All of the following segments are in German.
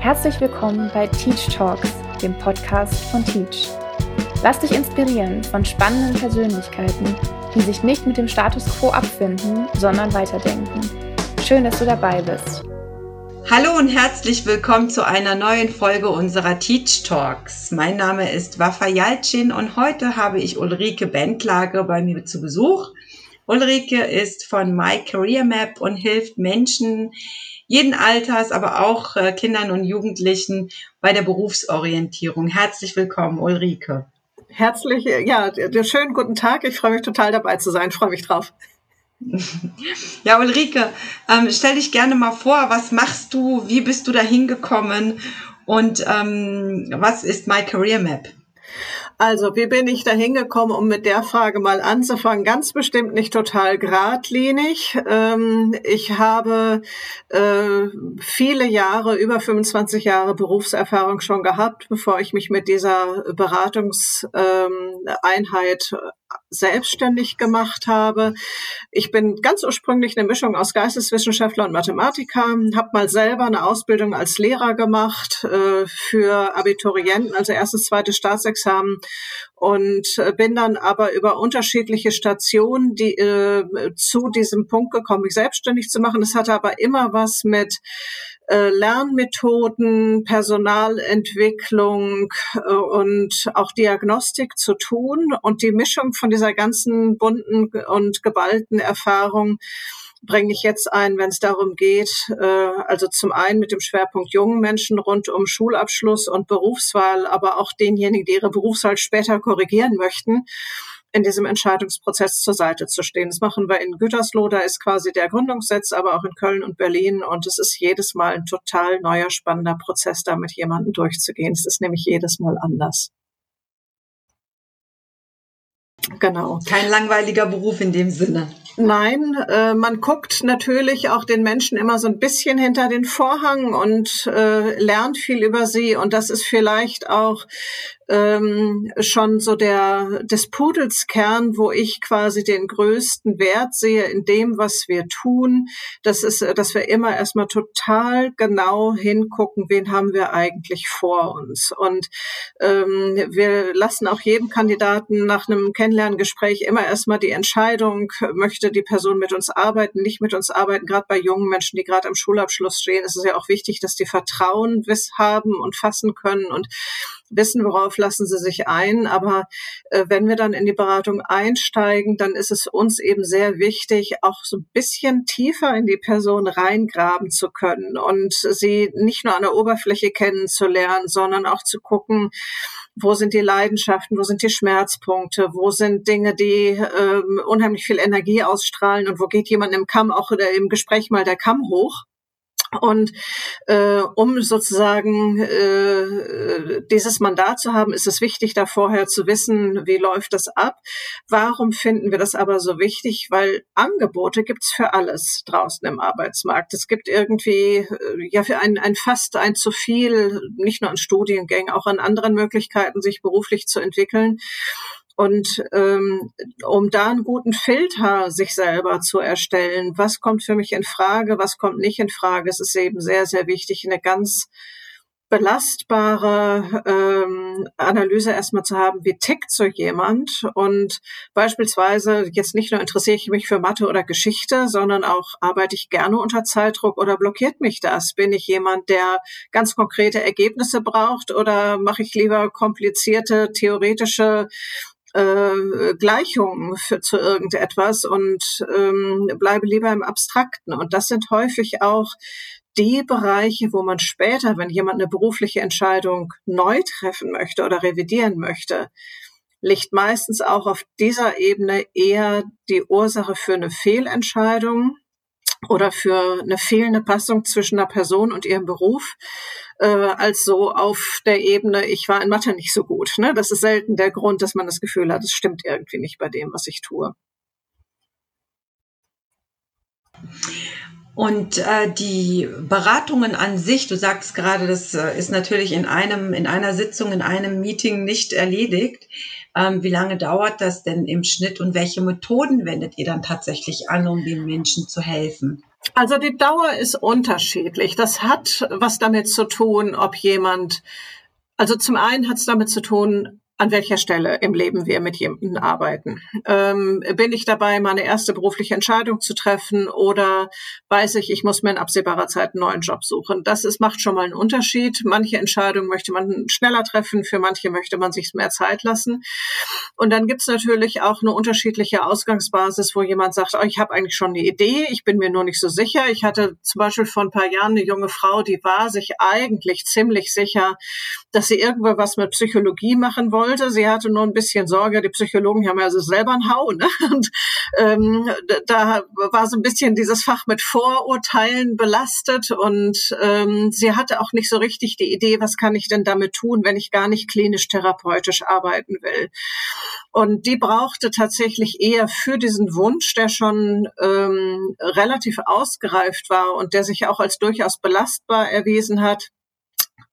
Herzlich willkommen bei Teach Talks, dem Podcast von Teach. Lass dich inspirieren von spannenden Persönlichkeiten, die sich nicht mit dem Status quo abfinden, sondern weiterdenken. Schön, dass du dabei bist. Hallo und herzlich willkommen zu einer neuen Folge unserer Teach Talks. Mein Name ist Wafa Jalcin und heute habe ich Ulrike Bentlage bei mir zu Besuch. Ulrike ist von My Career Map und hilft Menschen, jeden Alters, aber auch äh, Kindern und Jugendlichen bei der Berufsorientierung. Herzlich willkommen, Ulrike. Herzlich, ja, schönen guten Tag. Ich freue mich total dabei zu sein. Ich freue mich drauf. Ja, Ulrike, ähm, stell dich gerne mal vor, was machst du, wie bist du da hingekommen und ähm, was ist My Career Map? Also, wie bin ich da hingekommen, um mit der Frage mal anzufangen? Ganz bestimmt nicht total geradlinig. Ähm, ich habe äh, viele Jahre, über 25 Jahre Berufserfahrung schon gehabt, bevor ich mich mit dieser Beratungseinheit ähm, selbstständig gemacht habe. Ich bin ganz ursprünglich eine Mischung aus Geisteswissenschaftler und Mathematiker, habe mal selber eine Ausbildung als Lehrer gemacht äh, für Abiturienten, also erstes, zweites Staatsexamen und äh, bin dann aber über unterschiedliche Stationen die, äh, zu diesem Punkt gekommen, mich selbstständig zu machen. Das hatte aber immer was mit äh, Lernmethoden, Personalentwicklung äh, und auch Diagnostik zu tun. Und die Mischung von dieser ganzen bunten und geballten Erfahrung bringe ich jetzt ein, wenn es darum geht, äh, also zum einen mit dem Schwerpunkt jungen Menschen rund um Schulabschluss und Berufswahl, aber auch denjenigen, die ihre Berufswahl später korrigieren möchten in diesem Entscheidungsprozess zur Seite zu stehen. Das machen wir in Gütersloh, da ist quasi der Gründungssitz, aber auch in Köln und Berlin. Und es ist jedes Mal ein total neuer, spannender Prozess, da mit jemandem durchzugehen. Es ist nämlich jedes Mal anders. Genau. Kein langweiliger Beruf in dem Sinne. Nein, äh, man guckt natürlich auch den Menschen immer so ein bisschen hinter den Vorhang und äh, lernt viel über sie. Und das ist vielleicht auch ähm, schon so der des Pudels Kern, wo ich quasi den größten Wert sehe in dem, was wir tun. Das ist, dass wir immer erstmal total genau hingucken, wen haben wir eigentlich vor uns. Und ähm, wir lassen auch jedem Kandidaten nach einem Kennenlerngespräch immer erstmal die Entscheidung, möchte die Person mit uns arbeiten, nicht mit uns arbeiten. Gerade bei jungen Menschen, die gerade am Schulabschluss stehen, ist es ja auch wichtig, dass die Vertrauen haben und fassen können und wissen, worauf lassen sie sich ein. Aber äh, wenn wir dann in die Beratung einsteigen, dann ist es uns eben sehr wichtig, auch so ein bisschen tiefer in die Person reingraben zu können und sie nicht nur an der Oberfläche kennenzulernen, sondern auch zu gucken, wo sind die Leidenschaften, wo sind die Schmerzpunkte, wo sind Dinge, die ähm, unheimlich viel Energie ausstrahlen und wo geht jemand im Kamm auch im Gespräch mal der Kamm hoch. Und äh, um sozusagen äh, dieses Mandat zu haben, ist es wichtig, da vorher zu wissen, wie läuft das ab. Warum finden wir das aber so wichtig? Weil Angebote gibt's für alles draußen im Arbeitsmarkt. Es gibt irgendwie äh, ja für ein, ein fast ein zu viel, nicht nur an Studiengängen, auch an anderen Möglichkeiten, sich beruflich zu entwickeln. Und ähm, um da einen guten Filter sich selber zu erstellen, was kommt für mich in Frage, was kommt nicht in Frage, es ist eben sehr, sehr wichtig, eine ganz belastbare ähm, Analyse erstmal zu haben, wie tickt so jemand. Und beispielsweise jetzt nicht nur interessiere ich mich für Mathe oder Geschichte, sondern auch arbeite ich gerne unter Zeitdruck oder blockiert mich das? Bin ich jemand, der ganz konkrete Ergebnisse braucht oder mache ich lieber komplizierte theoretische äh, Gleichungen für, zu irgendetwas und ähm, bleibe lieber im Abstrakten. Und das sind häufig auch die Bereiche, wo man später, wenn jemand eine berufliche Entscheidung neu treffen möchte oder revidieren möchte, liegt meistens auch auf dieser Ebene eher die Ursache für eine Fehlentscheidung oder für eine fehlende Passung zwischen einer Person und ihrem Beruf, äh, als so auf der Ebene, ich war in Mathe nicht so gut. Ne? Das ist selten der Grund, dass man das Gefühl hat, es stimmt irgendwie nicht bei dem, was ich tue. Und äh, die Beratungen an sich, du sagst gerade, das äh, ist natürlich in einem, in einer Sitzung, in einem Meeting nicht erledigt. Ähm, wie lange dauert das denn im Schnitt und welche Methoden wendet ihr dann tatsächlich an, um den Menschen zu helfen? Also die Dauer ist unterschiedlich. Das hat was damit zu tun, ob jemand, also zum einen hat es damit zu tun, an welcher Stelle im Leben wir mit jemandem arbeiten. Ähm, bin ich dabei, meine erste berufliche Entscheidung zu treffen oder weiß ich, ich muss mir in absehbarer Zeit einen neuen Job suchen? Das ist, macht schon mal einen Unterschied. Manche Entscheidungen möchte man schneller treffen, für manche möchte man sich mehr Zeit lassen. Und dann gibt's natürlich auch eine unterschiedliche Ausgangsbasis, wo jemand sagt, oh, ich habe eigentlich schon eine Idee, ich bin mir nur nicht so sicher. Ich hatte zum Beispiel vor ein paar Jahren eine junge Frau, die war sich eigentlich ziemlich sicher, dass sie irgendwo was mit Psychologie machen wollte wollte. Sie hatte nur ein bisschen Sorge. Die Psychologen haben ja also selber einen Hau. Ne? Und ähm, da war so ein bisschen dieses Fach mit Vorurteilen belastet. Und ähm, sie hatte auch nicht so richtig die Idee, was kann ich denn damit tun, wenn ich gar nicht klinisch-therapeutisch arbeiten will. Und die brauchte tatsächlich eher für diesen Wunsch, der schon ähm, relativ ausgereift war und der sich auch als durchaus belastbar erwiesen hat,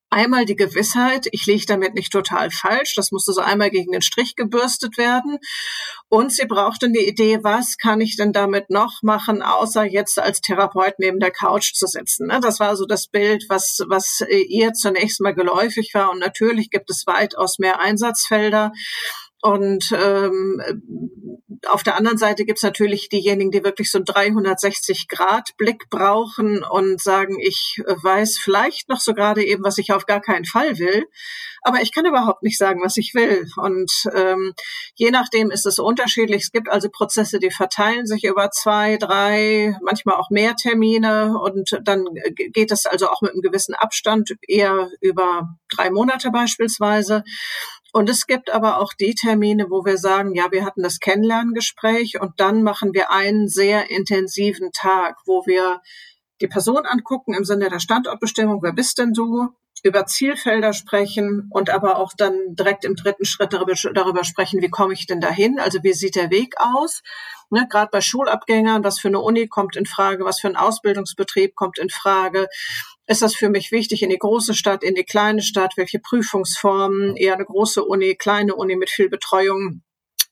Einmal die Gewissheit, ich liege damit nicht total falsch, das musste so einmal gegen den Strich gebürstet werden. Und sie brauchte eine Idee, was kann ich denn damit noch machen, außer jetzt als Therapeut neben der Couch zu sitzen. Ne? Das war so das Bild, was, was ihr zunächst mal geläufig war. Und natürlich gibt es weitaus mehr Einsatzfelder. Und ähm, auf der anderen Seite gibt's natürlich diejenigen, die wirklich so einen 360-Grad-Blick brauchen und sagen, ich weiß vielleicht noch so gerade eben, was ich auf gar keinen Fall will, aber ich kann überhaupt nicht sagen, was ich will. Und ähm, je nachdem ist es unterschiedlich. Es gibt also Prozesse, die verteilen sich über zwei, drei, manchmal auch mehr Termine und dann geht es also auch mit einem gewissen Abstand eher über drei Monate beispielsweise. Und es gibt aber auch die Termine, wo wir sagen, ja, wir hatten das Kennenlerngespräch und dann machen wir einen sehr intensiven Tag, wo wir die Person angucken im Sinne der Standortbestimmung, wer bist denn du, über Zielfelder sprechen und aber auch dann direkt im dritten Schritt darüber, sprechen, wie komme ich denn dahin, also wie sieht der Weg aus. Ne, Gerade bei Schulabgängern, was für eine Uni kommt in Frage, was für ein Ausbildungsbetrieb kommt in Frage, ist das für mich wichtig in die große Stadt, in die kleine Stadt, welche Prüfungsformen, eher eine große Uni, kleine Uni mit viel Betreuung.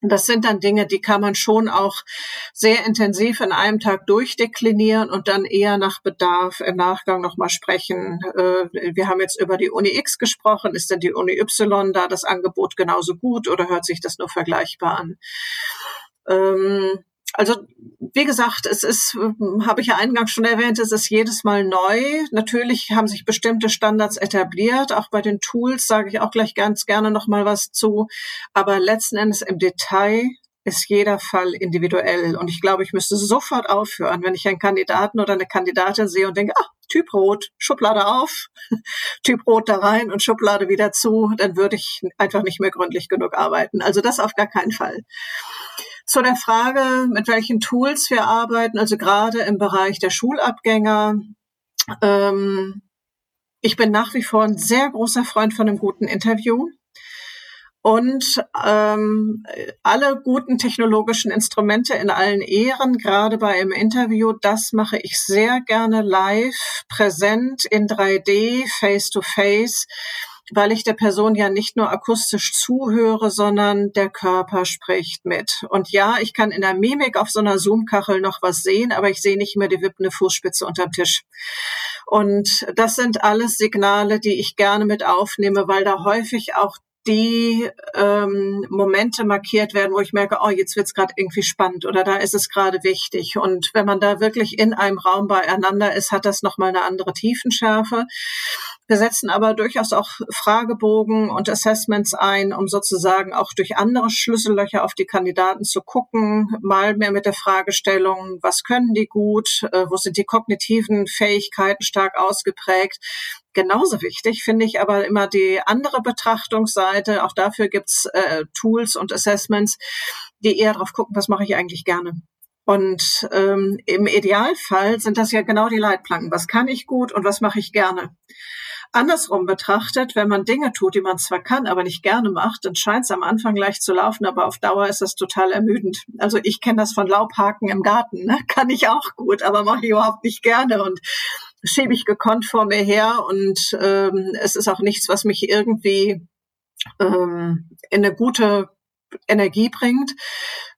Das sind dann Dinge, die kann man schon auch sehr intensiv in einem Tag durchdeklinieren und dann eher nach Bedarf im Nachgang nochmal sprechen. Äh, wir haben jetzt über die Uni X gesprochen. Ist denn die Uni Y da das Angebot genauso gut oder hört sich das nur vergleichbar an? Ähm, also wie gesagt, es ist, habe ich ja eingangs schon erwähnt, es ist jedes Mal neu. Natürlich haben sich bestimmte Standards etabliert. Auch bei den Tools sage ich auch gleich ganz gerne noch mal was zu. Aber letzten Endes im Detail ist jeder Fall individuell. Und ich glaube, ich müsste sofort aufhören, wenn ich einen Kandidaten oder eine Kandidatin sehe und denke, ah, Typ Rot, Schublade auf, Typ Rot da rein und Schublade wieder zu, dann würde ich einfach nicht mehr gründlich genug arbeiten. Also das auf gar keinen Fall. Zu der Frage, mit welchen Tools wir arbeiten, also gerade im Bereich der Schulabgänger. Ähm, ich bin nach wie vor ein sehr großer Freund von einem guten Interview. Und ähm, alle guten technologischen Instrumente in allen Ehren, gerade bei einem Interview, das mache ich sehr gerne live, präsent, in 3D, face-to-face. face to face weil ich der Person ja nicht nur akustisch zuhöre, sondern der Körper spricht mit. Und ja, ich kann in der Mimik auf so einer Zoom-Kachel noch was sehen, aber ich sehe nicht mehr die wippende Fußspitze unterm Tisch. Und das sind alles Signale, die ich gerne mit aufnehme, weil da häufig auch die ähm, Momente markiert werden, wo ich merke, oh, jetzt wird's gerade irgendwie spannend oder da ist es gerade wichtig. Und wenn man da wirklich in einem Raum beieinander ist, hat das nochmal eine andere Tiefenschärfe. Wir setzen aber durchaus auch Fragebogen und Assessments ein, um sozusagen auch durch andere Schlüssellöcher auf die Kandidaten zu gucken, mal mehr mit der Fragestellung, was können die gut, äh, wo sind die kognitiven Fähigkeiten stark ausgeprägt. Genauso wichtig finde ich aber immer die andere Betrachtungsseite. Auch dafür gibt's äh, Tools und Assessments, die eher darauf gucken, was mache ich eigentlich gerne. Und ähm, im Idealfall sind das ja genau die Leitplanken. Was kann ich gut und was mache ich gerne? Andersrum betrachtet, wenn man Dinge tut, die man zwar kann, aber nicht gerne macht, dann scheint es am Anfang leicht zu laufen, aber auf Dauer ist das total ermüdend. Also ich kenne das von Laubhaken im Garten, ne? kann ich auch gut, aber mache ich überhaupt nicht gerne und schiebe ich gekonnt vor mir her und ähm, es ist auch nichts, was mich irgendwie ähm, in eine gute Energie bringt.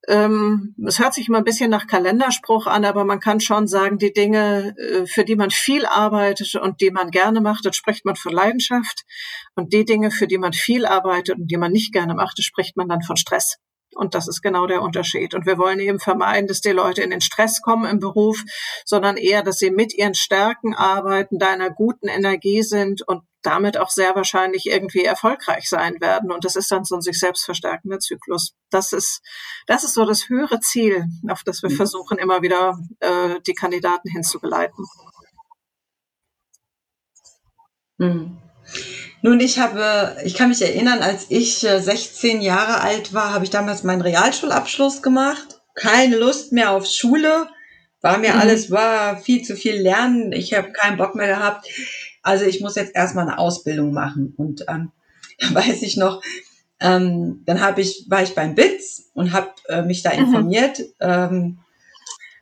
Ähm, es hört sich immer ein bisschen nach Kalenderspruch an, aber man kann schon sagen, die Dinge, äh, für die man viel arbeitet und die man gerne macht, das spricht man von Leidenschaft. Und die Dinge, für die man viel arbeitet und die man nicht gerne macht, das spricht man dann von Stress. Und das ist genau der Unterschied. Und wir wollen eben vermeiden, dass die Leute in den Stress kommen im Beruf, sondern eher, dass sie mit ihren Stärken arbeiten, da einer guten Energie sind und damit auch sehr wahrscheinlich irgendwie erfolgreich sein werden. Und das ist dann so ein sich selbst verstärkender Zyklus. Das ist, das ist so das höhere Ziel, auf das wir mhm. versuchen, immer wieder äh, die Kandidaten hinzugeleiten. Mhm. Nun, ich habe, ich kann mich erinnern, als ich 16 äh, Jahre alt war, habe ich damals meinen Realschulabschluss gemacht. Keine Lust mehr auf Schule. War mir mhm. alles, war viel zu viel lernen. Ich habe keinen Bock mehr gehabt. Also ich muss jetzt erstmal eine Ausbildung machen. Und ähm, da weiß ich noch, ähm, dann habe ich, war ich beim BITS und habe äh, mich da mhm. informiert, ähm,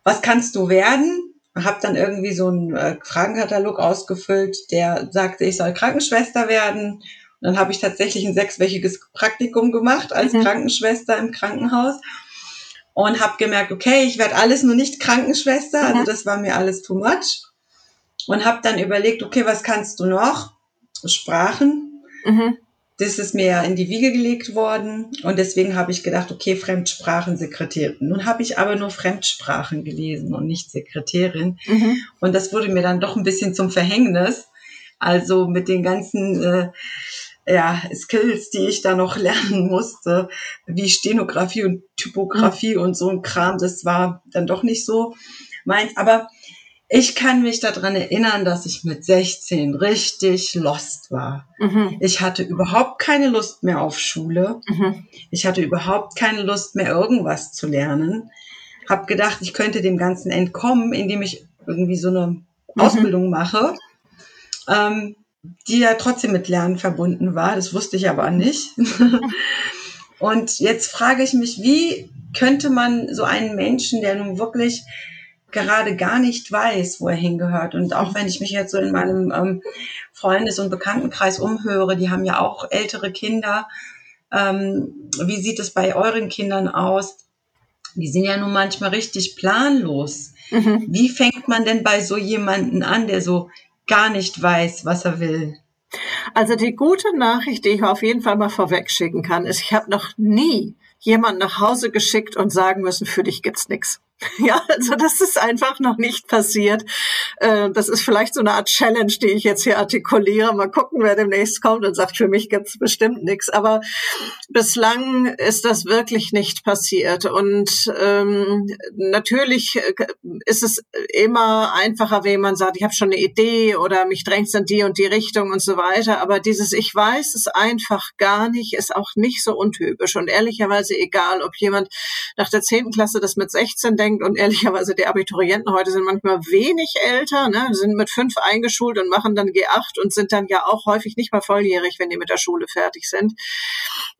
was kannst du werden? Habe dann irgendwie so einen äh, Fragenkatalog ausgefüllt, der sagte, ich soll Krankenschwester werden. Und dann habe ich tatsächlich ein sechswöchiges Praktikum gemacht als mhm. Krankenschwester im Krankenhaus und habe gemerkt, okay, ich werde alles nur nicht Krankenschwester, also mhm. das war mir alles too much. Und habe dann überlegt, okay, was kannst du noch? Sprachen. Mhm das ist mir in die Wiege gelegt worden und deswegen habe ich gedacht, okay, Fremdsprachensekretärin. Nun habe ich aber nur Fremdsprachen gelesen und nicht Sekretärin mhm. und das wurde mir dann doch ein bisschen zum Verhängnis. Also mit den ganzen äh, ja, Skills, die ich da noch lernen musste, wie Stenografie und Typografie mhm. und so ein Kram, das war dann doch nicht so meins. Aber ich kann mich daran erinnern, dass ich mit 16 richtig lost war. Mhm. Ich hatte überhaupt keine Lust mehr auf Schule. Mhm. Ich hatte überhaupt keine Lust mehr, irgendwas zu lernen. Hab gedacht, ich könnte dem Ganzen entkommen, indem ich irgendwie so eine mhm. Ausbildung mache, ähm, die ja trotzdem mit Lernen verbunden war. Das wusste ich aber nicht. Und jetzt frage ich mich, wie könnte man so einen Menschen, der nun wirklich gerade gar nicht weiß, wo er hingehört. Und auch wenn ich mich jetzt so in meinem ähm, Freundes- und Bekanntenkreis umhöre, die haben ja auch ältere Kinder. Ähm, wie sieht es bei euren Kindern aus? Die sind ja nun manchmal richtig planlos. Mhm. Wie fängt man denn bei so jemanden an, der so gar nicht weiß, was er will? Also die gute Nachricht, die ich auf jeden Fall mal vorweg schicken kann, ist, ich habe noch nie jemand nach Hause geschickt und sagen müssen, für dich gibt's nichts. Ja, also das ist einfach noch nicht passiert. Äh, das ist vielleicht so eine Art Challenge, die ich jetzt hier artikuliere. Mal gucken, wer demnächst kommt und sagt, für mich gibt's bestimmt nichts. Aber bislang ist das wirklich nicht passiert. Und ähm, natürlich äh, ist es immer einfacher, wenn man sagt, ich habe schon eine Idee oder mich drängt in die und die Richtung und so weiter. Aber dieses Ich weiß es einfach gar nicht, ist auch nicht so untypisch. Und ehrlicherweise egal, ob jemand nach der zehnten Klasse das mit 16 denkt und ehrlicherweise die Abiturienten heute sind manchmal wenig älter, ne, sind mit fünf eingeschult und machen dann G8 und sind dann ja auch häufig nicht mal volljährig, wenn die mit der Schule fertig sind.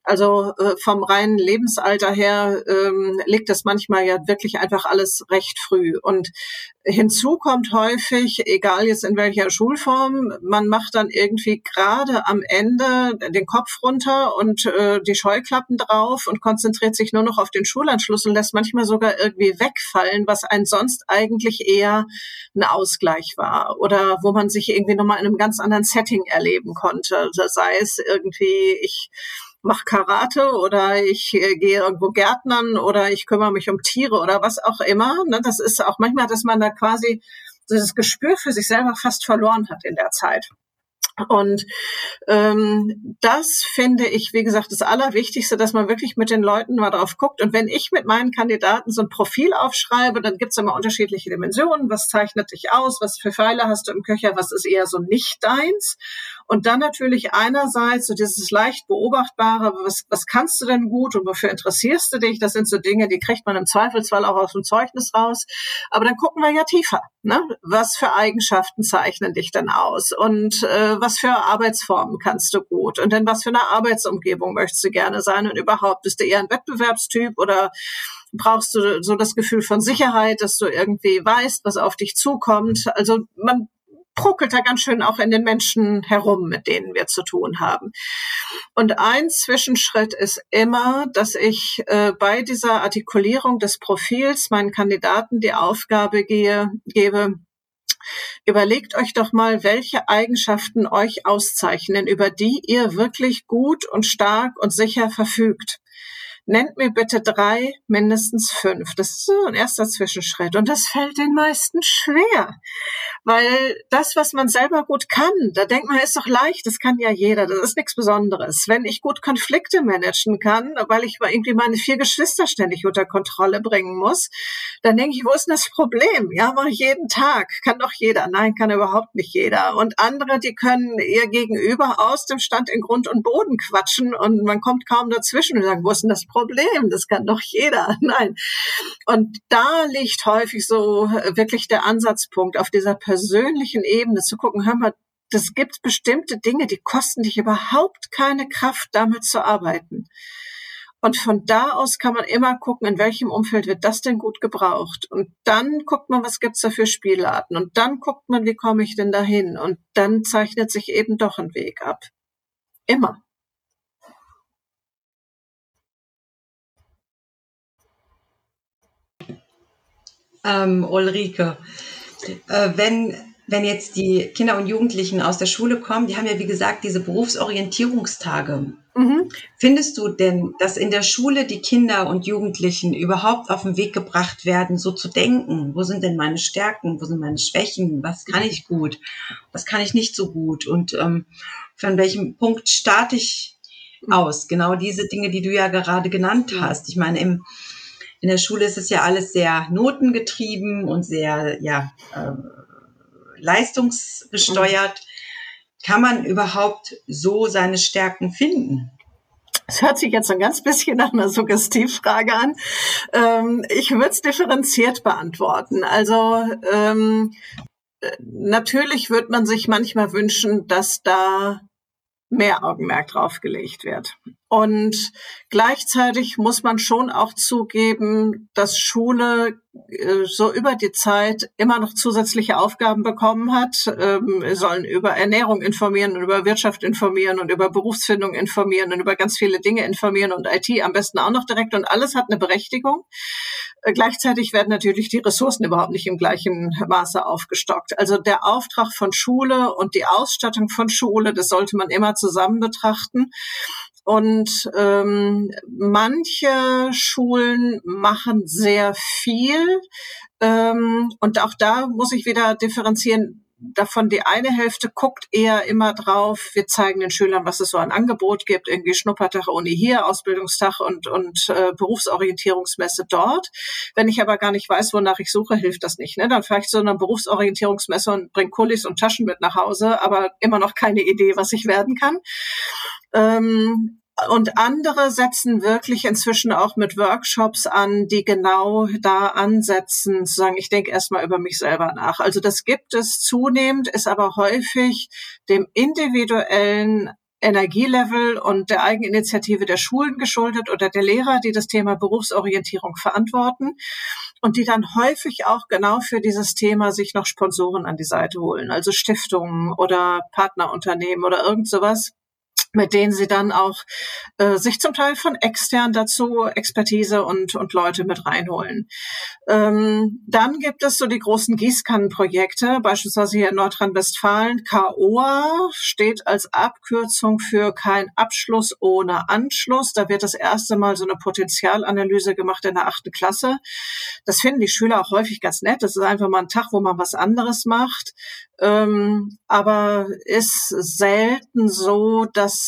Also äh, vom reinen Lebensalter her ähm, liegt das manchmal ja wirklich einfach alles recht früh. Und hinzu kommt häufig, egal jetzt in welcher Schulform, man macht dann irgendwie gerade am Ende den Kopf runter und äh, die Scheuklappen drauf und konzentriert sich nur noch auf den Schulanschluss und lässt manchmal sogar irgendwie wegfallen, was ein sonst eigentlich eher ein Ausgleich war oder wo man sich irgendwie nochmal in einem ganz anderen Setting erleben konnte. Also sei es irgendwie, ich mache Karate oder ich äh, gehe irgendwo Gärtnern oder ich kümmere mich um Tiere oder was auch immer. Ne? Das ist auch manchmal, dass man da quasi das Gespür für sich selber fast verloren hat in der Zeit. Und ähm, das finde ich, wie gesagt, das Allerwichtigste, dass man wirklich mit den Leuten mal drauf guckt. Und wenn ich mit meinen Kandidaten so ein Profil aufschreibe, dann gibt's immer unterschiedliche Dimensionen. Was zeichnet dich aus? Was für Pfeile hast du im Köcher? Was ist eher so nicht deins? Und dann natürlich einerseits so dieses leicht beobachtbare, was, was kannst du denn gut und wofür interessierst du dich? Das sind so Dinge, die kriegt man im Zweifelsfall auch aus dem Zeugnis raus. Aber dann gucken wir ja tiefer. Ne? Was für Eigenschaften zeichnen dich denn aus? Und äh, was für Arbeitsformen kannst du gut? Und dann was für eine Arbeitsumgebung möchtest du gerne sein? Und überhaupt, bist du eher ein Wettbewerbstyp oder brauchst du so das Gefühl von Sicherheit, dass du irgendwie weißt, was auf dich zukommt? Also man bruckelt da ganz schön auch in den Menschen herum, mit denen wir zu tun haben. Und ein Zwischenschritt ist immer, dass ich äh, bei dieser Artikulierung des Profils meinen Kandidaten die Aufgabe gehe, gebe, Überlegt euch doch mal, welche Eigenschaften euch auszeichnen, über die ihr wirklich gut und stark und sicher verfügt. Nennt mir bitte drei, mindestens fünf. Das ist so ein erster Zwischenschritt. Und das fällt den meisten schwer. Weil das, was man selber gut kann, da denkt man, ist doch leicht, das kann ja jeder, das ist nichts Besonderes. Wenn ich gut Konflikte managen kann, weil ich irgendwie meine vier Geschwister ständig unter Kontrolle bringen muss, dann denke ich, wo ist denn das Problem? Ja, mache ich jeden Tag. Kann doch jeder. Nein, kann überhaupt nicht jeder. Und andere, die können ihr Gegenüber aus dem Stand in Grund und Boden quatschen und man kommt kaum dazwischen und sagt, wo ist denn das Problem? Das kann doch jeder. Nein. Und da liegt häufig so wirklich der Ansatzpunkt auf dieser persönlichen Ebene zu gucken, hör mal, das gibt bestimmte Dinge, die kosten dich überhaupt keine Kraft, damit zu arbeiten. Und von da aus kann man immer gucken, in welchem Umfeld wird das denn gut gebraucht. Und dann guckt man, was gibt's da für Spielarten. Und dann guckt man, wie komme ich denn dahin. Und dann zeichnet sich eben doch ein Weg ab. Immer. Ähm, Ulrike, äh, wenn, wenn jetzt die Kinder und Jugendlichen aus der Schule kommen, die haben ja wie gesagt diese Berufsorientierungstage. Mhm. Findest du denn, dass in der Schule die Kinder und Jugendlichen überhaupt auf den Weg gebracht werden, so zu denken? Wo sind denn meine Stärken? Wo sind meine Schwächen? Was kann ich gut? Was kann ich nicht so gut? Und ähm, von welchem Punkt starte ich aus? Genau diese Dinge, die du ja gerade genannt hast. Ich meine, im in der Schule ist es ja alles sehr notengetrieben und sehr ja, äh, leistungsgesteuert. Kann man überhaupt so seine Stärken finden? Es hört sich jetzt ein ganz bisschen nach einer Suggestivfrage an. Ähm, ich würde es differenziert beantworten. Also ähm, natürlich wird man sich manchmal wünschen, dass da mehr Augenmerk drauf gelegt wird. Und gleichzeitig muss man schon auch zugeben, dass Schule äh, so über die Zeit immer noch zusätzliche Aufgaben bekommen hat. Ähm, wir sollen über Ernährung informieren und über Wirtschaft informieren und über Berufsfindung informieren und über ganz viele Dinge informieren und IT am besten auch noch direkt. Und alles hat eine Berechtigung. Äh, gleichzeitig werden natürlich die Ressourcen überhaupt nicht im gleichen Maße aufgestockt. Also der Auftrag von Schule und die Ausstattung von Schule, das sollte man immer zusammen betrachten. Und ähm, manche Schulen machen sehr viel. Ähm, und auch da muss ich wieder differenzieren, davon die eine Hälfte guckt eher immer drauf, wir zeigen den Schülern, was es so an Angebot gibt, irgendwie Schnuppertag Uni hier, Ausbildungstag und, und äh, Berufsorientierungsmesse dort. Wenn ich aber gar nicht weiß, wonach ich suche, hilft das nicht. Ne? Dann fahre ich zu einer Berufsorientierungsmesse und bringe Kulis und Taschen mit nach Hause, aber immer noch keine Idee, was ich werden kann. Ähm, und andere setzen wirklich inzwischen auch mit Workshops an, die genau da ansetzen, zu sagen, ich denke erstmal über mich selber nach. Also das gibt es zunehmend, ist aber häufig dem individuellen Energielevel und der Eigeninitiative der Schulen geschuldet oder der Lehrer, die das Thema Berufsorientierung verantworten und die dann häufig auch genau für dieses Thema sich noch Sponsoren an die Seite holen, also Stiftungen oder Partnerunternehmen oder irgend sowas mit denen sie dann auch äh, sich zum Teil von extern dazu Expertise und, und Leute mit reinholen. Ähm, dann gibt es so die großen Gießkannenprojekte, beispielsweise hier in Nordrhein-Westfalen. KOA steht als Abkürzung für kein Abschluss ohne Anschluss. Da wird das erste Mal so eine Potenzialanalyse gemacht in der achten Klasse. Das finden die Schüler auch häufig ganz nett. Das ist einfach mal ein Tag, wo man was anderes macht ähm, aber ist selten so, dass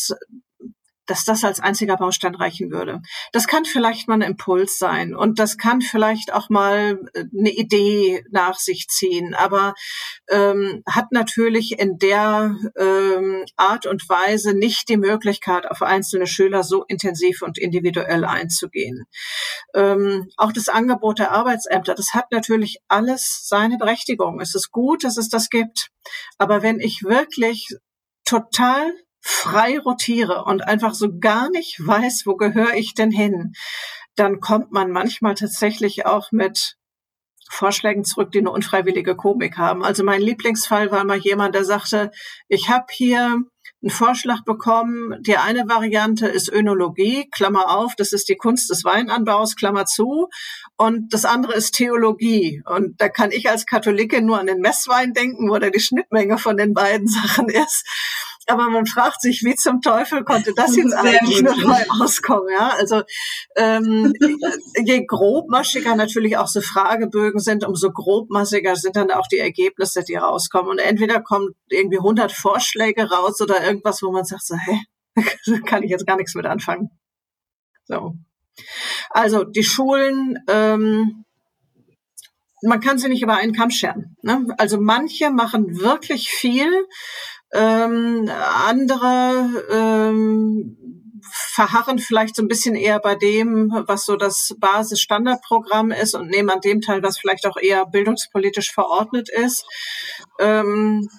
dass das als einziger Baustein reichen würde. Das kann vielleicht mal ein Impuls sein und das kann vielleicht auch mal äh, eine Idee nach sich ziehen, aber ähm, hat natürlich in der ähm, Art und Weise nicht die Möglichkeit, auf einzelne Schüler so intensiv und individuell einzugehen. Ähm, auch das Angebot der Arbeitsämter, das hat natürlich alles seine Berechtigung. Es ist gut, dass es das gibt. Aber wenn ich wirklich total frei rotiere und einfach so gar nicht weiß, wo gehöre ich denn hin, dann kommt man manchmal tatsächlich auch mit Vorschlägen zurück, die eine unfreiwillige Komik haben. Also mein Lieblingsfall war mal jemand, der sagte, ich habe hier einen Vorschlag bekommen. Die eine Variante ist Önologie, Klammer auf, das ist die Kunst des Weinanbaus, Klammer zu. Und das andere ist Theologie. Und da kann ich als Katholikin nur an den Messwein denken, wo da die Schnittmenge von den beiden Sachen ist aber man fragt sich, wie zum Teufel konnte das jetzt eigentlich noch neu rauskommen? Ja, also ähm, je grobmaschiger natürlich auch so Fragebögen sind, umso grobmassiger sind dann auch die Ergebnisse, die rauskommen. Und entweder kommen irgendwie 100 Vorschläge raus oder irgendwas, wo man sagt so, hä, kann ich jetzt gar nichts mit anfangen. So. Also die Schulen, ähm, man kann sie nicht über einen Kamm scheren. Ne? Also manche machen wirklich viel, ähm, andere ähm, verharren vielleicht so ein bisschen eher bei dem, was so das Basisstandardprogramm ist und nehmen an dem Teil, was vielleicht auch eher bildungspolitisch verordnet ist. Ähm,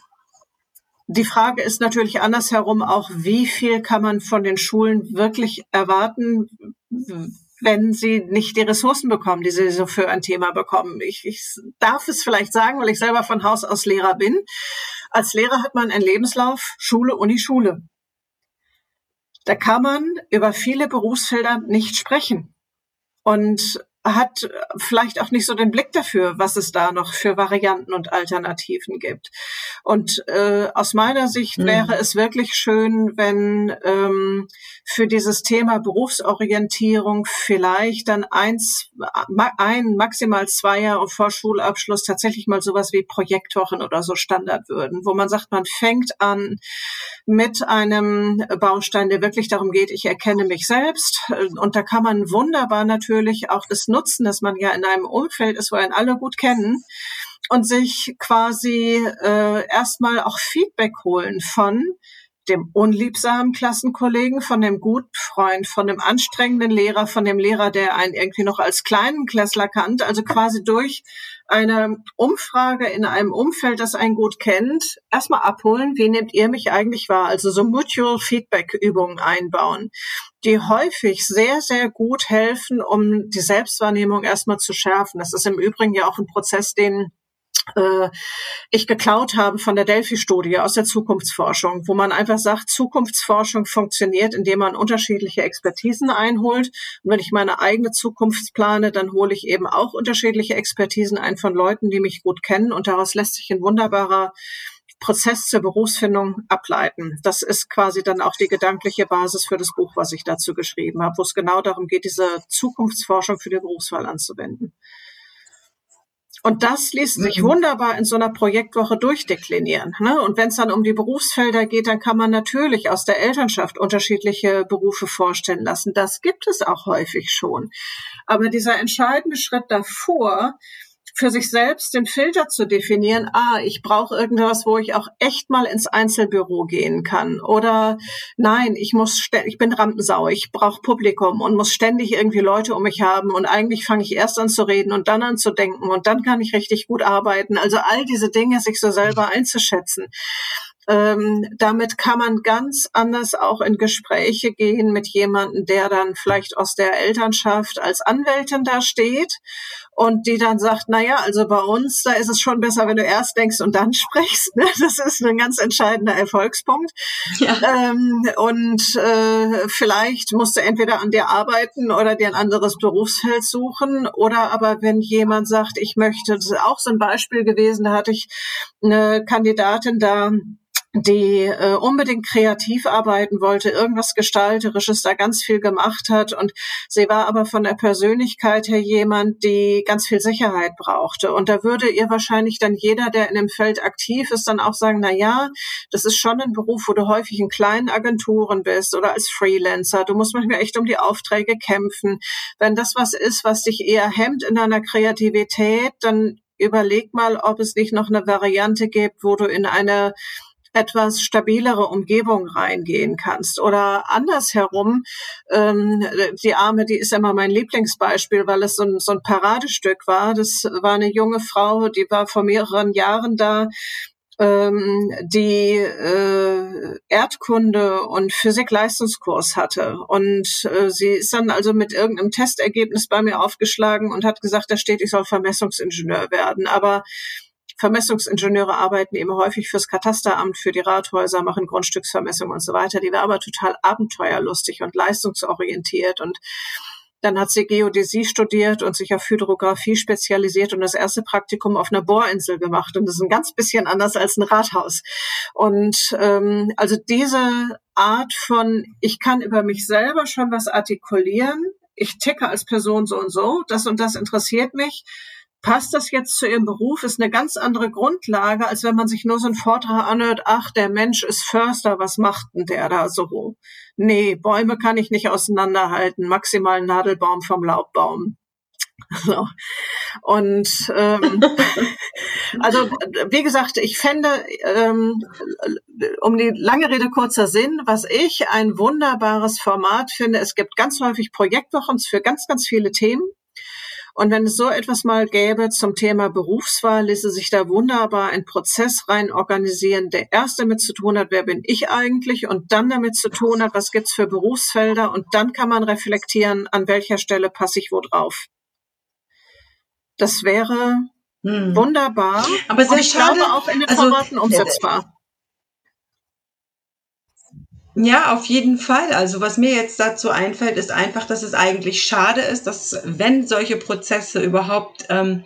die Frage ist natürlich andersherum auch, wie viel kann man von den Schulen wirklich erwarten, wenn sie nicht die Ressourcen bekommen, die sie so für ein Thema bekommen. Ich, ich darf es vielleicht sagen, weil ich selber von Haus aus Lehrer bin. Als Lehrer hat man einen Lebenslauf Schule, Uni, Schule. Da kann man über viele Berufsfelder nicht sprechen. Und hat vielleicht auch nicht so den Blick dafür, was es da noch für Varianten und Alternativen gibt. Und äh, aus meiner Sicht mhm. wäre es wirklich schön, wenn ähm, für dieses Thema Berufsorientierung vielleicht dann eins, ein, maximal zwei Jahre vor Schulabschluss tatsächlich mal sowas wie Projektwochen oder so Standard würden, wo man sagt, man fängt an mit einem Baustein, der wirklich darum geht, ich erkenne mich selbst. Und da kann man wunderbar natürlich auch das nutzen, dass man ja in einem Umfeld ist, wo einen alle gut kennen und sich quasi äh, erstmal auch Feedback holen von dem unliebsamen Klassenkollegen, von dem guten Freund, von dem anstrengenden Lehrer, von dem Lehrer, der einen irgendwie noch als kleinen Klässler kannte, also quasi durch eine Umfrage in einem Umfeld, das einen gut kennt, erstmal abholen, wie nehmt ihr mich eigentlich wahr? Also so Mutual Feedback Übungen einbauen, die häufig sehr, sehr gut helfen, um die Selbstwahrnehmung erstmal zu schärfen. Das ist im Übrigen ja auch ein Prozess, den äh, ich geklaut habe von der Delphi-Studie aus der Zukunftsforschung, wo man einfach sagt, Zukunftsforschung funktioniert, indem man unterschiedliche Expertisen einholt. Und wenn ich meine eigene Zukunft plane, dann hole ich eben auch unterschiedliche Expertisen ein von Leuten, die mich gut kennen. Und daraus lässt sich ein wunderbarer Prozess zur Berufsfindung ableiten. Das ist quasi dann auch die gedankliche Basis für das Buch, was ich dazu geschrieben habe, wo es genau darum geht, diese Zukunftsforschung für die Berufswahl anzuwenden. Und das ließ sich mhm. wunderbar in so einer Projektwoche durchdeklinieren. Ne? Und wenn es dann um die Berufsfelder geht, dann kann man natürlich aus der Elternschaft unterschiedliche Berufe vorstellen lassen. Das gibt es auch häufig schon. Aber dieser entscheidende Schritt davor, für sich selbst den Filter zu definieren, ah, ich brauche irgendwas, wo ich auch echt mal ins Einzelbüro gehen kann. Oder nein, ich muss ich bin Rampensau, ich brauche Publikum und muss ständig irgendwie Leute um mich haben und eigentlich fange ich erst an zu reden und dann an zu denken und dann kann ich richtig gut arbeiten. Also all diese Dinge sich so selber einzuschätzen. Ähm, damit kann man ganz anders auch in Gespräche gehen mit jemandem, der dann vielleicht aus der Elternschaft als Anwältin da steht und die dann sagt, na ja, also bei uns, da ist es schon besser, wenn du erst denkst und dann sprichst. Ne? Das ist ein ganz entscheidender Erfolgspunkt. Ja. Ähm, und äh, vielleicht musst du entweder an dir arbeiten oder dir ein anderes Berufsfeld suchen. Oder aber wenn jemand sagt, ich möchte, das ist auch so ein Beispiel gewesen, da hatte ich eine Kandidatin da, die äh, unbedingt kreativ arbeiten wollte, irgendwas Gestalterisches da ganz viel gemacht hat. Und sie war aber von der Persönlichkeit her jemand, die ganz viel Sicherheit brauchte. Und da würde ihr wahrscheinlich dann jeder, der in dem Feld aktiv ist, dann auch sagen, na ja, das ist schon ein Beruf, wo du häufig in kleinen Agenturen bist oder als Freelancer. Du musst manchmal echt um die Aufträge kämpfen. Wenn das was ist, was dich eher hemmt in deiner Kreativität, dann überleg mal, ob es nicht noch eine Variante gibt, wo du in eine etwas stabilere Umgebung reingehen kannst. Oder andersherum, ähm, die Arme, die ist immer mein Lieblingsbeispiel, weil es so ein, so ein Paradestück war. Das war eine junge Frau, die war vor mehreren Jahren da ähm, die äh, Erdkunde und Physik-Leistungskurs hatte. Und äh, sie ist dann also mit irgendeinem Testergebnis bei mir aufgeschlagen und hat gesagt, da steht, ich soll Vermessungsingenieur werden. Aber Vermessungsingenieure arbeiten eben häufig fürs Katasteramt, für die Rathäuser, machen Grundstücksvermessung und so weiter. Die war aber total abenteuerlustig und leistungsorientiert und dann hat sie Geodäsie studiert und sich auf Hydrographie spezialisiert und das erste Praktikum auf einer Bohrinsel gemacht. Und das ist ein ganz bisschen anders als ein Rathaus. Und ähm, also diese Art von, ich kann über mich selber schon was artikulieren, ich ticke als Person so und so, das und das interessiert mich passt das jetzt zu ihrem Beruf, ist eine ganz andere Grundlage, als wenn man sich nur so einen Vortrag anhört, ach, der Mensch ist Förster, was macht denn der da so? Nee, Bäume kann ich nicht auseinanderhalten, maximal Nadelbaum vom Laubbaum. So. Und ähm, also wie gesagt, ich fände, ähm, um die lange Rede kurzer Sinn, was ich ein wunderbares Format finde, es gibt ganz häufig Projektwochen für ganz, ganz viele Themen. Und wenn es so etwas mal gäbe zum Thema Berufswahl, ließe sich da wunderbar ein Prozess rein organisieren, der erst damit zu tun hat, wer bin ich eigentlich und dann damit zu tun hat, was gibt's für Berufsfelder und dann kann man reflektieren, an welcher Stelle passe ich wo drauf. Das wäre hm. wunderbar. Aber sehr und ich schade, glaube auch in den also, Formaten umsetzbar. Ja, auf jeden Fall. Also was mir jetzt dazu einfällt, ist einfach, dass es eigentlich schade ist, dass wenn solche Prozesse überhaupt ähm,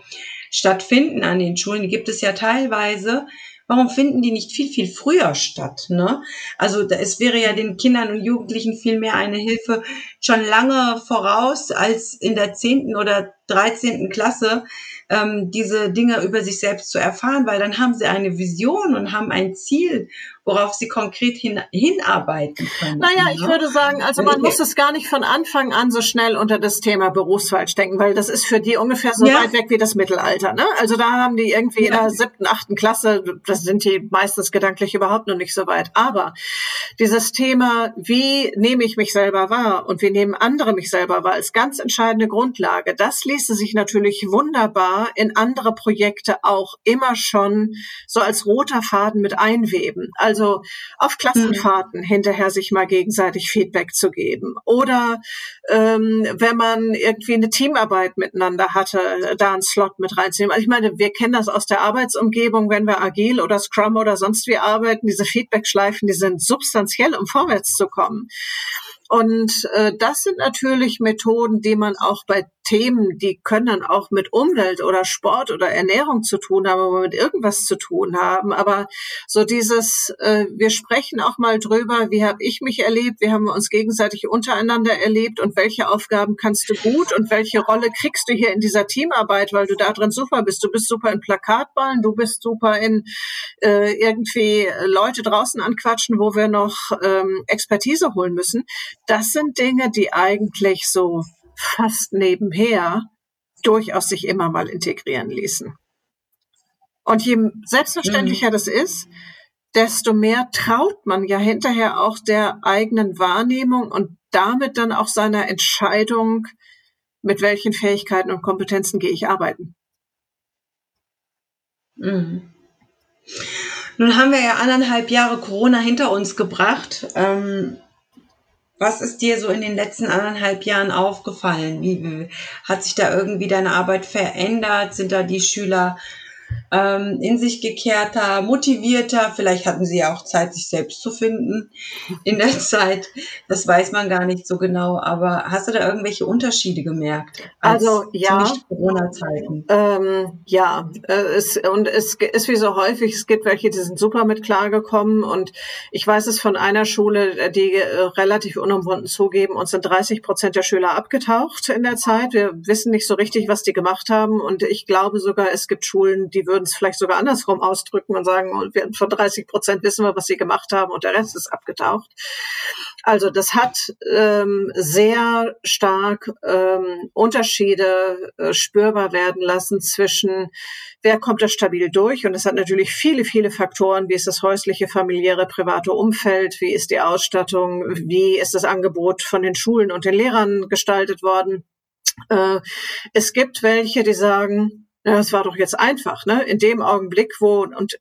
stattfinden an den Schulen, gibt es ja teilweise, warum finden die nicht viel, viel früher statt? Ne? Also es wäre ja den Kindern und Jugendlichen viel mehr eine Hilfe schon lange voraus als in der zehnten oder dreizehnten Klasse ähm, diese Dinge über sich selbst zu erfahren, weil dann haben sie eine Vision und haben ein Ziel worauf sie konkret hin, hinarbeiten können. Naja, ich würde sagen, also man muss es gar nicht von Anfang an so schnell unter das Thema Berufswahl stecken, weil das ist für die ungefähr so ja. weit weg wie das Mittelalter. Ne? Also da haben die irgendwie ja. in der siebten, achten Klasse, das sind die meistens gedanklich überhaupt noch nicht so weit. Aber dieses Thema, wie nehme ich mich selber wahr und wie nehmen andere mich selber wahr, als ganz entscheidende Grundlage. Das ließe sich natürlich wunderbar in andere Projekte auch immer schon so als roter Faden mit einweben. Also auf Klassenfahrten mhm. hinterher sich mal gegenseitig Feedback zu geben. Oder ähm, wenn man irgendwie eine Teamarbeit miteinander hatte, da einen Slot mit reinzunehmen. Also ich meine, wir kennen das aus der Arbeitsumgebung, wenn wir agil oder Scrum oder sonst wie arbeiten, diese Feedback-Schleifen, die sind substanziell, um vorwärts zu kommen. Und äh, das sind natürlich Methoden, die man auch bei Themen, die können dann auch mit Umwelt oder Sport oder Ernährung zu tun haben, aber mit irgendwas zu tun haben. Aber so dieses, äh, wir sprechen auch mal drüber, wie habe ich mich erlebt, wie haben wir uns gegenseitig untereinander erlebt und welche Aufgaben kannst du gut und welche Rolle kriegst du hier in dieser Teamarbeit, weil du da drin super bist. Du bist super in Plakatballen, du bist super in äh, irgendwie Leute draußen anquatschen, wo wir noch ähm, Expertise holen müssen. Das sind Dinge, die eigentlich so fast nebenher durchaus sich immer mal integrieren ließen. Und je selbstverständlicher mhm. das ist, desto mehr traut man ja hinterher auch der eigenen Wahrnehmung und damit dann auch seiner Entscheidung, mit welchen Fähigkeiten und Kompetenzen gehe ich arbeiten. Mhm. Nun haben wir ja anderthalb Jahre Corona hinter uns gebracht. Ähm, was ist dir so in den letzten anderthalb Jahren aufgefallen? Wie, hat sich da irgendwie deine Arbeit verändert? Sind da die Schüler ähm, in sich gekehrter, motivierter. Vielleicht hatten sie ja auch Zeit, sich selbst zu finden in der Zeit. Das weiß man gar nicht so genau. Aber hast du da irgendwelche Unterschiede gemerkt? also ja. Corona-Zeiten. Ähm, ja, äh, es, und es ist wie so häufig, es gibt welche, die sind super mit klargekommen. Und ich weiß es von einer Schule, die äh, relativ unumwunden zugeben, uns sind 30 Prozent der Schüler abgetaucht in der Zeit. Wir wissen nicht so richtig, was die gemacht haben. Und ich glaube sogar, es gibt Schulen, die würden es vielleicht sogar andersrum ausdrücken und sagen, wir von 30 Prozent wissen wir, was sie gemacht haben und der Rest ist abgetaucht. Also das hat ähm, sehr stark ähm, Unterschiede äh, spürbar werden lassen zwischen, wer kommt da stabil durch. Und es hat natürlich viele, viele Faktoren. Wie ist das häusliche, familiäre, private Umfeld? Wie ist die Ausstattung? Wie ist das Angebot von den Schulen und den Lehrern gestaltet worden? Äh, es gibt welche, die sagen, ja, es war doch jetzt einfach, ne? In dem Augenblick, wo, und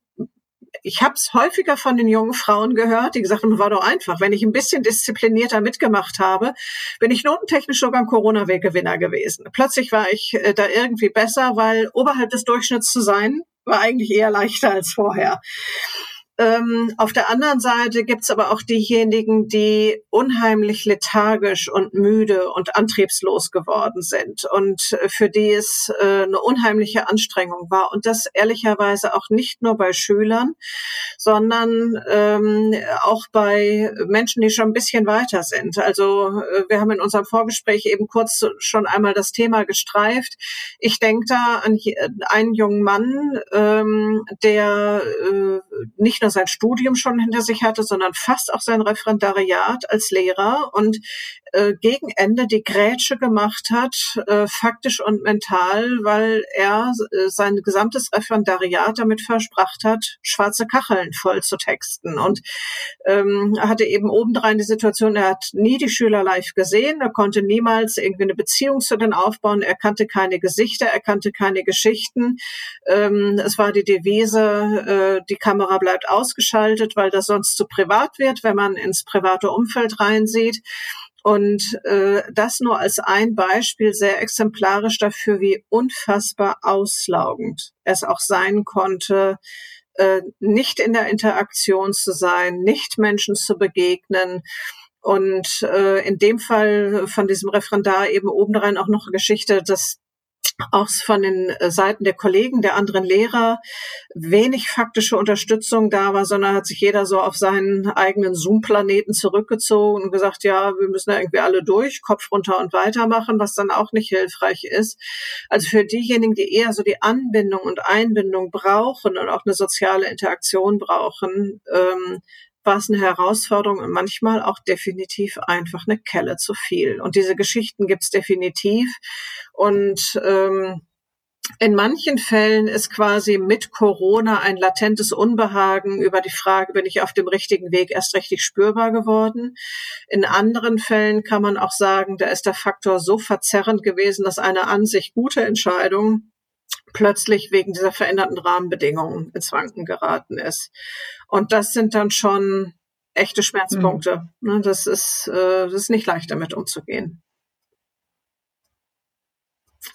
ich habe es häufiger von den jungen Frauen gehört, die gesagt haben, war doch einfach. Wenn ich ein bisschen disziplinierter mitgemacht habe, bin ich notentechnisch sogar ein Corona-Weggewinner gewesen. Plötzlich war ich äh, da irgendwie besser, weil oberhalb des Durchschnitts zu sein, war eigentlich eher leichter als vorher. Ähm, auf der anderen Seite gibt's aber auch diejenigen, die unheimlich lethargisch und müde und antriebslos geworden sind und für die es äh, eine unheimliche Anstrengung war. Und das ehrlicherweise auch nicht nur bei Schülern, sondern ähm, auch bei Menschen, die schon ein bisschen weiter sind. Also äh, wir haben in unserem Vorgespräch eben kurz schon einmal das Thema gestreift. Ich denke da an einen jungen Mann, ähm, der äh, nicht nur sein Studium schon hinter sich hatte, sondern fast auch sein Referendariat als Lehrer. Und äh, gegen Ende die Grätsche gemacht hat, äh, faktisch und mental, weil er äh, sein gesamtes Referendariat damit verspracht hat, schwarze Kacheln voll zu texten. Und ähm, hatte eben obendrein die Situation, er hat nie die Schüler live gesehen, er konnte niemals irgendwie eine Beziehung zu denen aufbauen, er kannte keine Gesichter, er kannte keine Geschichten. Ähm, es war die Devise, äh, die Kamera bleibt ausgeschaltet, weil das sonst zu privat wird, wenn man ins private Umfeld reinsieht. Und äh, das nur als ein Beispiel sehr exemplarisch dafür, wie unfassbar auslaugend es auch sein konnte, äh, nicht in der Interaktion zu sein, nicht Menschen zu begegnen. Und äh, in dem Fall von diesem Referendar eben obendrein auch noch Geschichte, dass auch von den äh, Seiten der Kollegen, der anderen Lehrer wenig faktische Unterstützung da war, sondern hat sich jeder so auf seinen eigenen Zoom-Planeten zurückgezogen und gesagt, ja, wir müssen da irgendwie alle durch, Kopf runter und weitermachen, was dann auch nicht hilfreich ist. Also für diejenigen, die eher so die Anbindung und Einbindung brauchen und auch eine soziale Interaktion brauchen, ähm, war es eine Herausforderung und manchmal auch definitiv einfach eine Kelle zu viel. Und diese Geschichten gibt's definitiv. Und ähm, in manchen Fällen ist quasi mit Corona ein latentes Unbehagen über die Frage, bin ich auf dem richtigen Weg, erst richtig spürbar geworden. In anderen Fällen kann man auch sagen, da ist der Faktor so verzerrend gewesen, dass eine an sich gute Entscheidung plötzlich wegen dieser veränderten Rahmenbedingungen ins Wanken geraten ist. Und das sind dann schon echte Schmerzpunkte. Mhm. Das, ist, äh, das ist nicht leicht, damit umzugehen.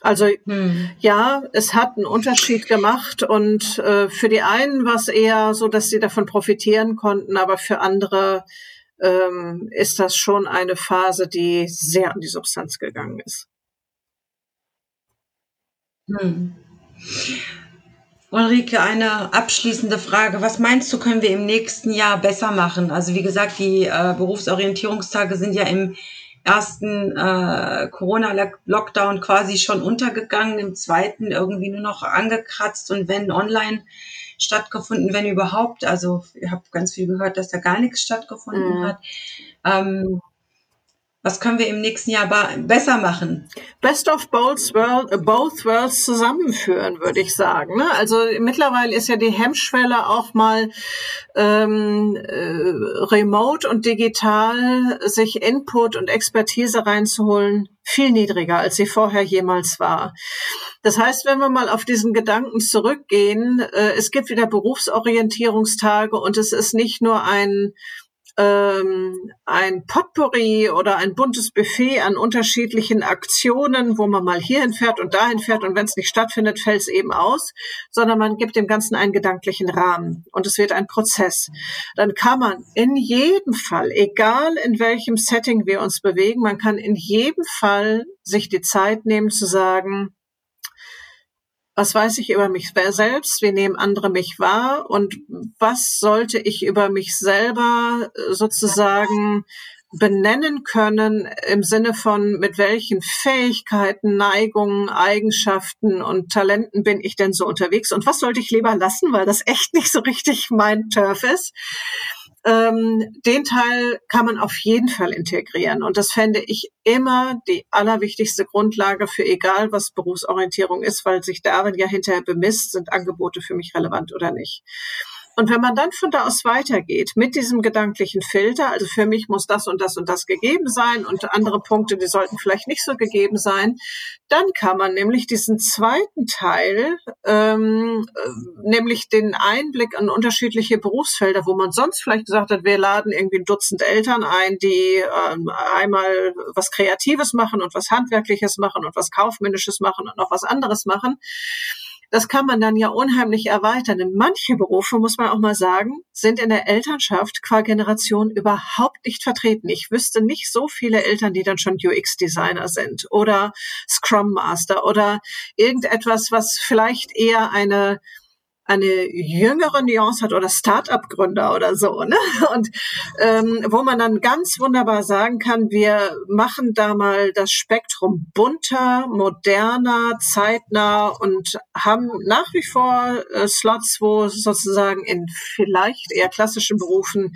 Also hm. ja, es hat einen Unterschied gemacht und äh, für die einen war es eher so, dass sie davon profitieren konnten, aber für andere ähm, ist das schon eine Phase, die sehr an die Substanz gegangen ist. Hm. Ulrike, eine abschließende Frage. Was meinst du, können wir im nächsten Jahr besser machen? Also wie gesagt, die äh, Berufsorientierungstage sind ja im ersten äh, Corona-Lockdown quasi schon untergegangen, im zweiten irgendwie nur noch angekratzt und wenn online stattgefunden, wenn überhaupt. Also ich habe ganz viel gehört, dass da gar nichts stattgefunden mhm. hat. Ähm, was können wir im nächsten Jahr besser machen? Best of both, world, both worlds zusammenführen, würde ich sagen. Ne? Also mittlerweile ist ja die Hemmschwelle auch mal ähm, äh, remote und digital sich Input und Expertise reinzuholen viel niedriger, als sie vorher jemals war. Das heißt, wenn wir mal auf diesen Gedanken zurückgehen, äh, es gibt wieder Berufsorientierungstage und es ist nicht nur ein ähm, ein Potpourri oder ein buntes Buffet an unterschiedlichen Aktionen, wo man mal hierhin fährt und dahin fährt und wenn es nicht stattfindet, fällt es eben aus, sondern man gibt dem Ganzen einen gedanklichen Rahmen und es wird ein Prozess. Dann kann man in jedem Fall, egal in welchem Setting wir uns bewegen, man kann in jedem Fall sich die Zeit nehmen zu sagen, was weiß ich über mich selbst, wie nehmen andere mich wahr? Und was sollte ich über mich selber äh, sozusagen benennen können im Sinne von, mit welchen Fähigkeiten, Neigungen, Eigenschaften und Talenten bin ich denn so unterwegs? Und was sollte ich lieber lassen, weil das echt nicht so richtig mein Turf ist. Ähm, den Teil kann man auf jeden Fall integrieren. Und das fände ich immer die allerwichtigste Grundlage für egal, was Berufsorientierung ist, weil sich darin ja hinterher bemisst, sind Angebote für mich relevant oder nicht. Und wenn man dann von da aus weitergeht mit diesem gedanklichen Filter, also für mich muss das und das und das gegeben sein und andere Punkte, die sollten vielleicht nicht so gegeben sein, dann kann man nämlich diesen zweiten Teil, ähm, äh, nämlich den Einblick an unterschiedliche Berufsfelder, wo man sonst vielleicht gesagt hat, wir laden irgendwie ein Dutzend Eltern ein, die ähm, einmal was Kreatives machen und was Handwerkliches machen und was Kaufmännisches machen und noch was anderes machen das kann man dann ja unheimlich erweitern. Denn manche Berufe, muss man auch mal sagen, sind in der Elternschaft qua Generation überhaupt nicht vertreten. Ich wüsste nicht so viele Eltern, die dann schon UX-Designer sind oder Scrum Master oder irgendetwas, was vielleicht eher eine eine jüngere Nuance hat oder Start-up-Gründer oder so, ne? Und ähm, wo man dann ganz wunderbar sagen kann, wir machen da mal das Spektrum bunter, moderner, zeitnah und haben nach wie vor äh, Slots, wo sozusagen in vielleicht eher klassischen Berufen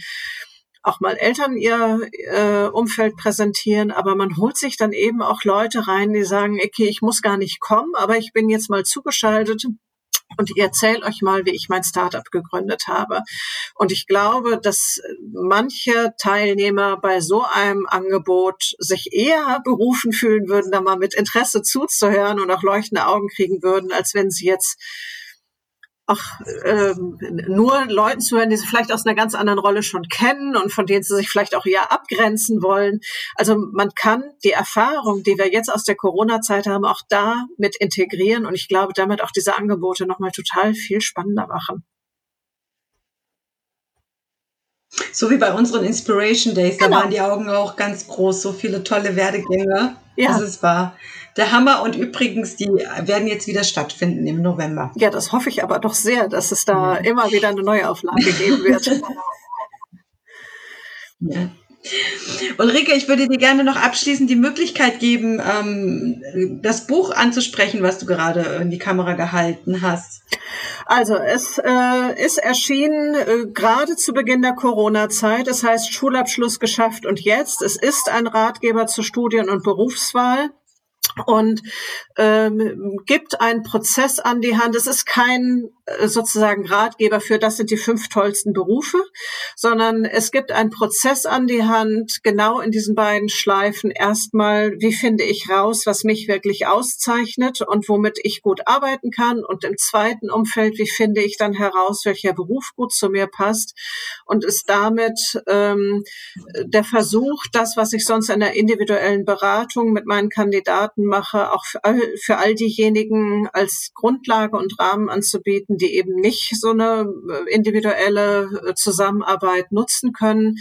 auch mal Eltern ihr äh, Umfeld präsentieren, aber man holt sich dann eben auch Leute rein, die sagen, okay, ich muss gar nicht kommen, aber ich bin jetzt mal zugeschaltet und ich erzähle euch mal, wie ich mein Startup gegründet habe. Und ich glaube, dass manche Teilnehmer bei so einem Angebot sich eher berufen fühlen würden, da mal mit Interesse zuzuhören und auch leuchtende Augen kriegen würden, als wenn sie jetzt auch ähm, nur Leuten zuhören, die sie vielleicht aus einer ganz anderen Rolle schon kennen und von denen sie sich vielleicht auch eher abgrenzen wollen. Also man kann die Erfahrung, die wir jetzt aus der Corona-Zeit haben, auch da mit integrieren und ich glaube, damit auch diese Angebote nochmal total viel spannender machen. So wie bei unseren Inspiration Days, genau. da waren die Augen auch ganz groß, so viele tolle Werdegänge. Ja. Das ist wahr der Hammer. Und übrigens, die werden jetzt wieder stattfinden im November. Ja, das hoffe ich aber doch sehr, dass es da ja. immer wieder eine Neuauflage geben wird. ja. Ulrike, ich würde dir gerne noch abschließend die Möglichkeit geben, ähm, das Buch anzusprechen, was du gerade in die Kamera gehalten hast. Also es äh, ist erschienen äh, gerade zu Beginn der Corona-Zeit. Es heißt Schulabschluss geschafft und jetzt. Es ist ein Ratgeber zur Studien- und Berufswahl und ähm, gibt einen Prozess an die Hand. Es ist kein äh, sozusagen Ratgeber für, das sind die fünf tollsten Berufe, sondern es gibt einen Prozess an die Hand, genau in diesen beiden Schleifen. Erstmal, wie finde ich raus, was mich wirklich auszeichnet und womit ich gut arbeiten kann? Und im zweiten Umfeld, wie finde ich dann heraus, welcher Beruf gut zu mir passt? Und ist damit ähm, der Versuch, das, was ich sonst in der individuellen Beratung mit meinen Kandidaten mache, auch für all, für all diejenigen als Grundlage und Rahmen anzubieten, die eben nicht so eine äh, individuelle äh, Zusammenarbeit nutzen können.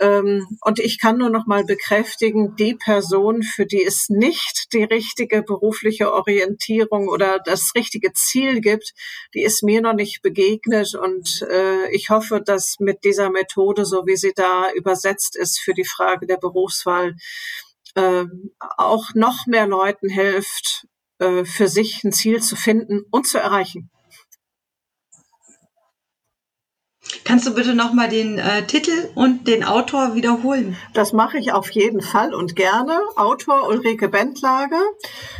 Ähm, und ich kann nur noch mal bekräftigen, die Person, für die es nicht die richtige berufliche Orientierung oder das richtige Ziel gibt, die ist mir noch nicht begegnet. Und äh, ich hoffe, dass mit dieser Methode, so wie sie da übersetzt ist für die Frage der Berufswahl, auch noch mehr Leuten hilft, für sich ein Ziel zu finden und zu erreichen. Kannst du bitte nochmal den äh, Titel und den Autor wiederholen? Das mache ich auf jeden Fall und gerne. Autor Ulrike Bentlager.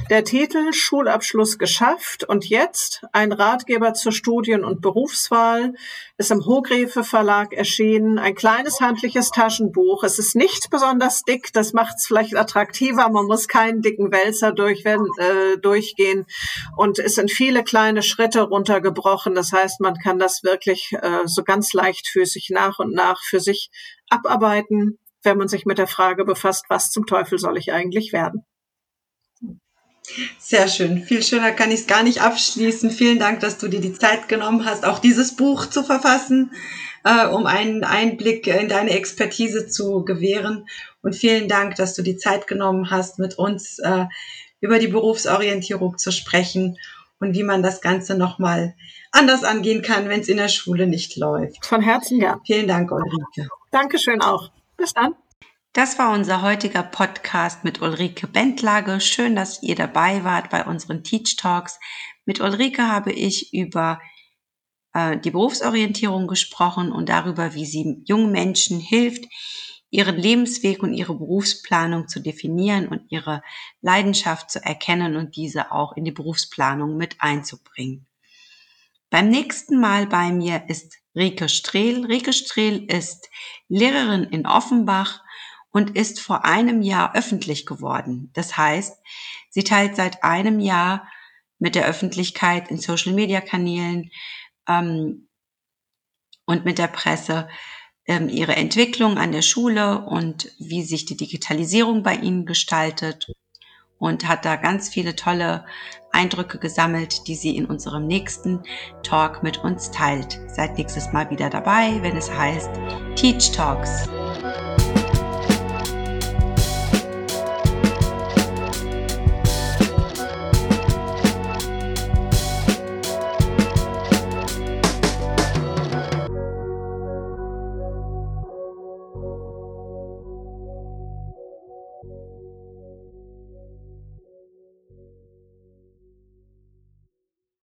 Der Titel Schulabschluss geschafft und jetzt ein Ratgeber zur Studien- und Berufswahl ist im Hogrefe Verlag erschienen. Ein kleines handliches Taschenbuch. Es ist nicht besonders dick, das macht es vielleicht attraktiver. Man muss keinen dicken Wälzer durch, äh, durchgehen und es sind viele kleine Schritte runtergebrochen. Das heißt, man kann das wirklich äh, so ganz leichtfüßig nach und nach für sich abarbeiten, wenn man sich mit der Frage befasst, was zum Teufel soll ich eigentlich werden. Sehr schön. Viel schöner kann ich es gar nicht abschließen. Vielen Dank, dass du dir die Zeit genommen hast, auch dieses Buch zu verfassen, äh, um einen Einblick in deine Expertise zu gewähren. Und vielen Dank, dass du die Zeit genommen hast, mit uns äh, über die Berufsorientierung zu sprechen und wie man das Ganze nochmal anders angehen kann, wenn es in der Schule nicht läuft. Von Herzen ja. Vielen Dank, Ulrike. Dankeschön auch. Bis dann. Das war unser heutiger Podcast mit Ulrike Bendlage. Schön, dass ihr dabei wart bei unseren Teach Talks. Mit Ulrike habe ich über äh, die Berufsorientierung gesprochen und darüber, wie sie jungen Menschen hilft, ihren Lebensweg und ihre Berufsplanung zu definieren und ihre Leidenschaft zu erkennen und diese auch in die Berufsplanung mit einzubringen. Beim nächsten Mal bei mir ist Rike Strehl. Rike Strehl ist Lehrerin in Offenbach und ist vor einem Jahr öffentlich geworden. Das heißt, sie teilt seit einem Jahr mit der Öffentlichkeit in Social-Media-Kanälen ähm, und mit der Presse ähm, ihre Entwicklung an der Schule und wie sich die Digitalisierung bei ihnen gestaltet und hat da ganz viele tolle Eindrücke gesammelt, die sie in unserem nächsten Talk mit uns teilt. Seid nächstes Mal wieder dabei, wenn es heißt Teach Talks.